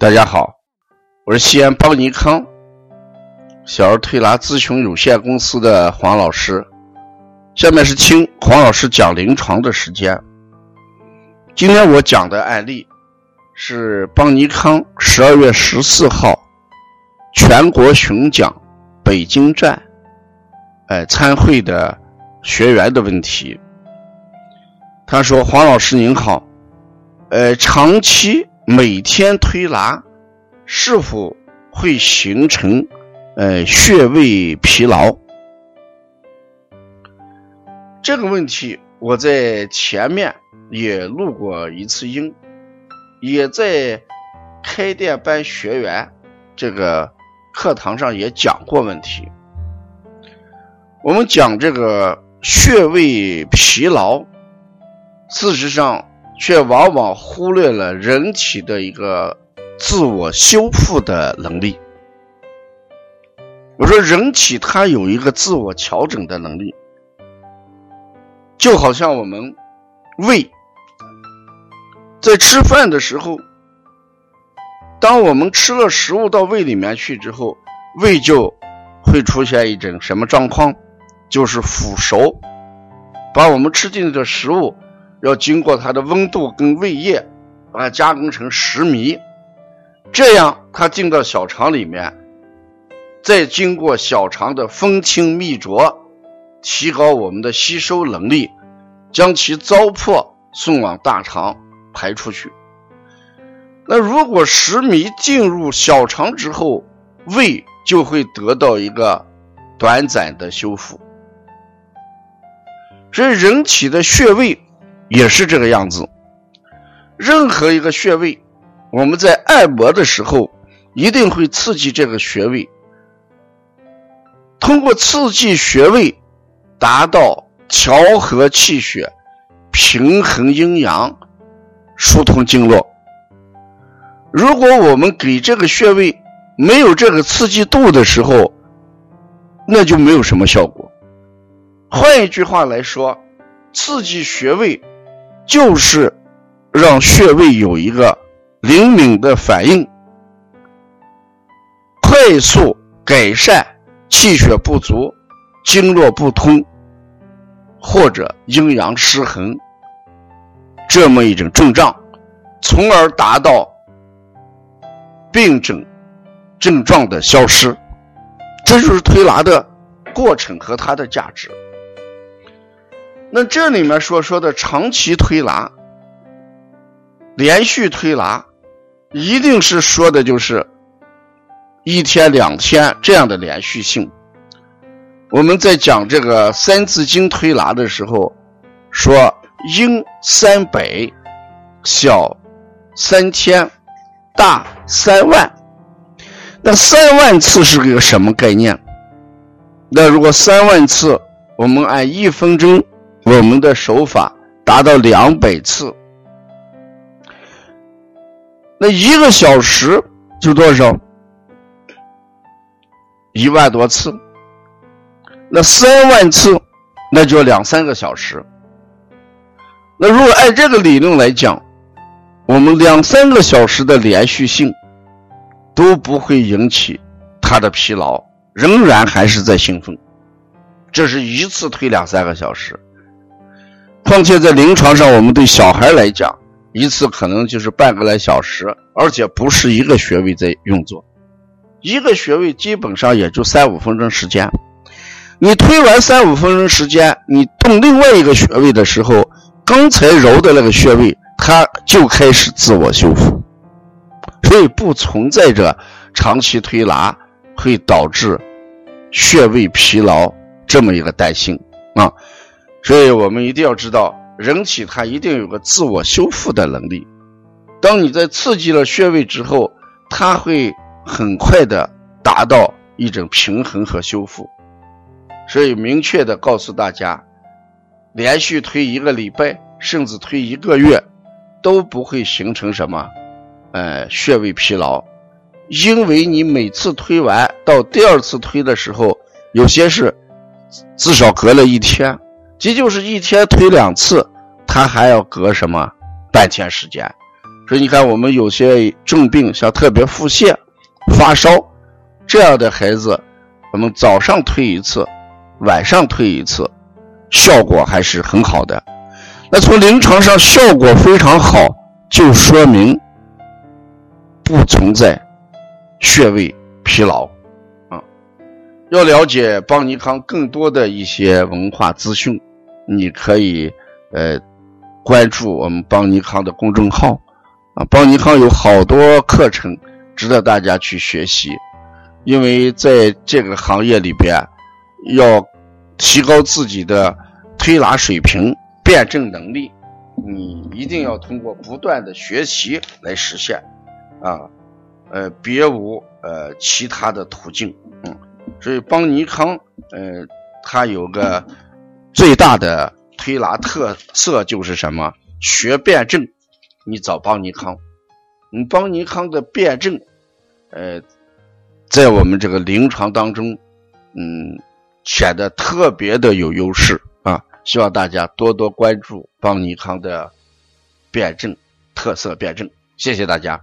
大家好，我是西安邦尼康小儿推拿咨询有限公司的黄老师。下面是听黄老师讲临床的时间。今天我讲的案例是邦尼康十二月十四号全国巡讲北京站，哎，参会的学员的问题。他说：“黄老师您好，呃，长期。”每天推拿是否会形成呃穴位疲劳？这个问题我在前面也录过一次音，也在开店班学员这个课堂上也讲过问题。我们讲这个穴位疲劳，事实上。却往往忽略了人体的一个自我修复的能力。我说，人体它有一个自我调整的能力，就好像我们胃在吃饭的时候，当我们吃了食物到胃里面去之后，胃就会出现一种什么状况？就是腐熟，把我们吃进去的食物。要经过它的温度跟胃液，把它加工成食糜，这样它进到小肠里面，再经过小肠的分清泌浊，提高我们的吸收能力，将其糟粕送往大肠排出去。那如果食糜进入小肠之后，胃就会得到一个短暂的修复。所以人体的穴位。也是这个样子。任何一个穴位，我们在按摩的时候，一定会刺激这个穴位。通过刺激穴位，达到调和气血、平衡阴阳、疏通经络。如果我们给这个穴位没有这个刺激度的时候，那就没有什么效果。换一句话来说，刺激穴位。就是让穴位有一个灵敏的反应，快速改善气血不足、经络不通或者阴阳失衡这么一种症状，从而达到病症症状的消失。这就是推拿的过程和它的价值。那这里面所说的长期推拿、连续推拿，一定是说的就是一天两天这样的连续性。我们在讲这个三字经推拿的时候，说阴三百，小三千，大三万。那三万次是个什么概念？那如果三万次，我们按一分钟。我们的手法达到两百次，那一个小时就多少？一万多次。那三万次，那就两三个小时。那如果按这个理论来讲，我们两三个小时的连续性都不会引起他的疲劳，仍然还是在兴奋。这是一次推两三个小时。况且在临床上，我们对小孩来讲，一次可能就是半个来小时，而且不是一个穴位在运作，一个穴位基本上也就三五分钟时间。你推完三五分钟时间，你动另外一个穴位的时候，刚才揉的那个穴位，它就开始自我修复，所以不存在着长期推拿会导致穴位疲劳这么一个担心啊。所以我们一定要知道，人体它一定有个自我修复的能力。当你在刺激了穴位之后，它会很快的达到一种平衡和修复。所以明确的告诉大家，连续推一个礼拜，甚至推一个月，都不会形成什么，呃，穴位疲劳，因为你每次推完到第二次推的时候，有些是至少隔了一天。即就是一天推两次，他还要隔什么半天时间，所以你看，我们有些重病，像特别腹泻、发烧这样的孩子，我们早上推一次，晚上推一次，效果还是很好的。那从临床上效果非常好，就说明不存在穴位疲劳啊。要了解邦尼康更多的一些文化资讯，你可以呃关注我们邦尼康的公众号。啊，邦尼康有好多课程值得大家去学习，因为在这个行业里边，要提高自己的推拿水平、辩证能力，你一定要通过不断的学习来实现，啊，呃，别无呃其他的途径，嗯，所以邦尼康，呃，它有个最大的推拿特色就是什么？学辩证。你找邦尼康，你邦尼康的辩证，呃，在我们这个临床当中，嗯，显得特别的有优势啊！希望大家多多关注邦尼康的辩证特色辩证，谢谢大家。